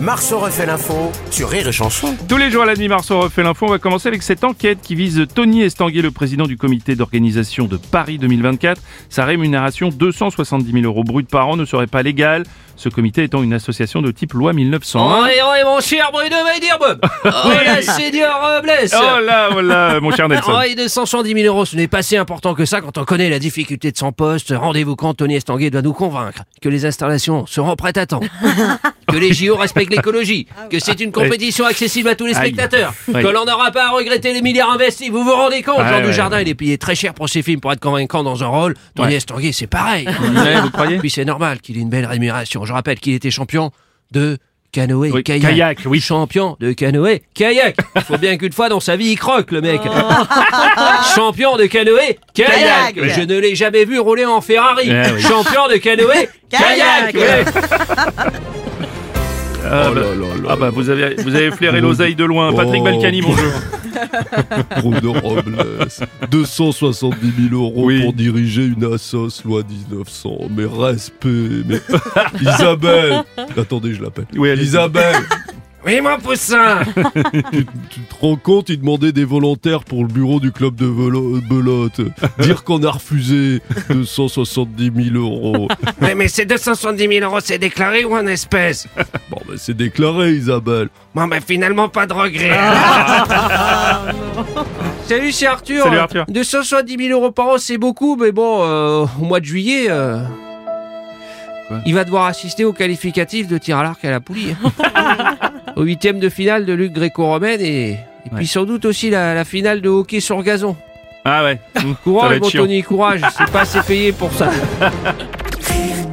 Marceau refait l'info sur Rire et Chanson. Tous les jours à la nuit, Marceau refait l'info. On va commencer avec cette enquête qui vise Tony Estanguet, le président du comité d'organisation de Paris 2024. Sa rémunération, 270 000 euros brut par an, ne serait pas légale. Ce comité étant une association de type loi 1901. Oh, et, oh, et mon cher Bruno Weiderbom Oh la Seigneur Blesse Oh là, voilà, mon cher Nelson. Oh, et 270 000 euros, ce n'est pas si important que ça quand on connaît la difficulté de son poste. Rendez-vous quand Tony Estanguet doit nous convaincre que les installations seront prêtes à temps, que les JO respectent l'écologie, que c'est une compétition accessible à tous les spectateurs, que l'on n'aura pas à regretter les milliards investis. Vous vous rendez compte Ouais, Jean. Dujardin, il est payé très cher pour ses films pour être convaincant dans un rôle. Tony Ouais. Estanguet, c'est pareil. Vous croyez Puis c'est normal qu'il ait une belle rémunération. Je rappelle qu'il était champion de canoë Oui, kayak. kayak, oui. Champion de canoë kayak. Il faut bien qu'une fois dans sa vie il croque le mec. Oh. champion de canoë kayak. Kayak. Je ne l'ai jamais vu rouler en Ferrari. Eh oui. Champion de canoë kayak. Kayak. Ouais. Ah, bah, ah bah, vous avez, vous avez flairé l'oseille de loin. Patrick Oh. Balkany, bonjour. Bruno Robles, 270 000 euros Oui. pour diriger une assos loi 1900. Mais respect, mais Isabelle, attendez, je l'appelle. Oui. Isabelle, Oui mon poussin. tu, tu te rends compte, il demandait des volontaires pour le bureau du club de velo- belote. Dire qu'on a refusé 270 000 euros. mais, mais ces 270 000 euros c'est déclaré ou en espèces? Bon, ben c'est déclaré, Isabelle. Bon ben finalement pas de regret. Salut c'est Arthur. Salut, Arthur. 270 000 euros par an c'est beaucoup mais bon euh, au mois de juillet euh, il va devoir assister au qualificatif de tir à l'arc à la poulie. au huitième de finale de lutte gréco-romaine et, et Ouais. puis sans doute aussi la, la finale de hockey sur gazon. Ah ouais. Ça va Courage être mon chiant. Tony, courage, c'est pas assez payé pour ça.